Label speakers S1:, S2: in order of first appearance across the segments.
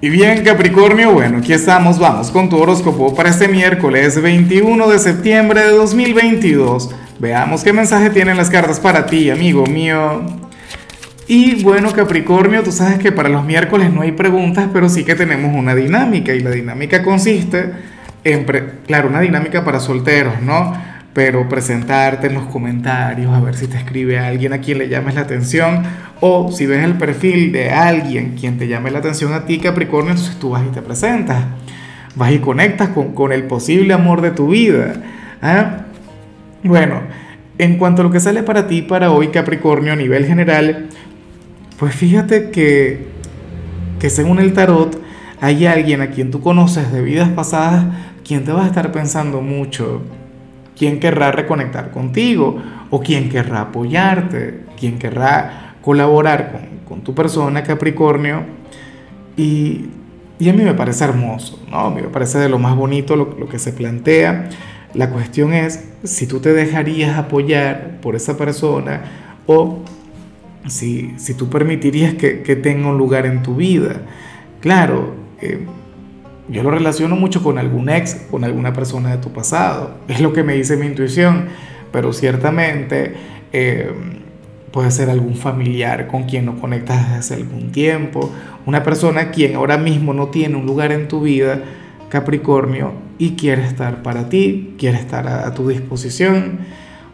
S1: Y bien Capricornio, bueno, aquí estamos, vamos con tu horóscopo para este miércoles 21 de septiembre de 2022. Veamos qué mensaje tienen las cartas para ti, amigo mío. Y bueno Capricornio, tú sabes que para los miércoles no hay preguntas, pero sí que tenemos una dinámica y la dinámica consiste en, claro, una dinámica para solteros, ¿no? Pero presentarte en los comentarios, a ver si te escribe alguien a quien le llames la atención, o si ves el perfil de alguien quien te llame la atención a ti, Capricornio, entonces tú vas y te presentas, vas y conectas con, el posible amor de tu vida. ¿ah? Bueno, en cuanto a lo que sale para ti para hoy, Capricornio, a nivel general, pues fíjate que, que según el tarot, hay alguien a quien tú conoces de vidas pasadas quien te va a estar pensando mucho quién querrá reconectar contigo o quién querrá apoyarte, quién querrá colaborar con, tu persona, Capricornio. Y, a mí me parece hermoso, ¿no? A mí me parece de lo más bonito lo, que se plantea. La cuestión es si tú te dejarías apoyar por esa persona o si, si tú permitirías que, tenga un lugar en tu vida. Claro, eh, yo lo relaciono mucho con algún ex, con alguna persona de tu pasado. Es lo que me dice mi intuición. Pero ciertamente eh, puede ser algún familiar con quien no conectas desde hace algún tiempo. Una persona quien ahora mismo no tiene un lugar en tu vida, Capricornio, y quiere estar para ti, quiere estar a, tu disposición.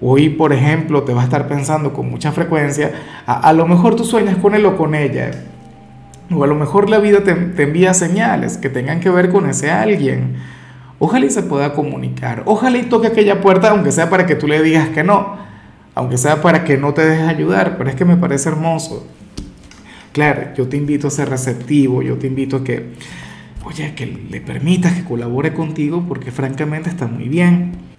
S1: Hoy, por ejemplo, te va a estar pensando con mucha frecuencia, a, a lo mejor tú sueñas con él o con ella o a lo mejor la vida te, envía señales que tengan que ver con ese alguien. Ojalá y se pueda comunicar. Ojalá y toque aquella puerta, aunque sea para que tú le digas que no. Aunque sea para que no te dejes ayudar. Pero es que me parece hermoso. Claro, yo te invito a ser receptivo. Yo te invito a que, oye, que le permitas que colabore contigo porque francamente está muy bien.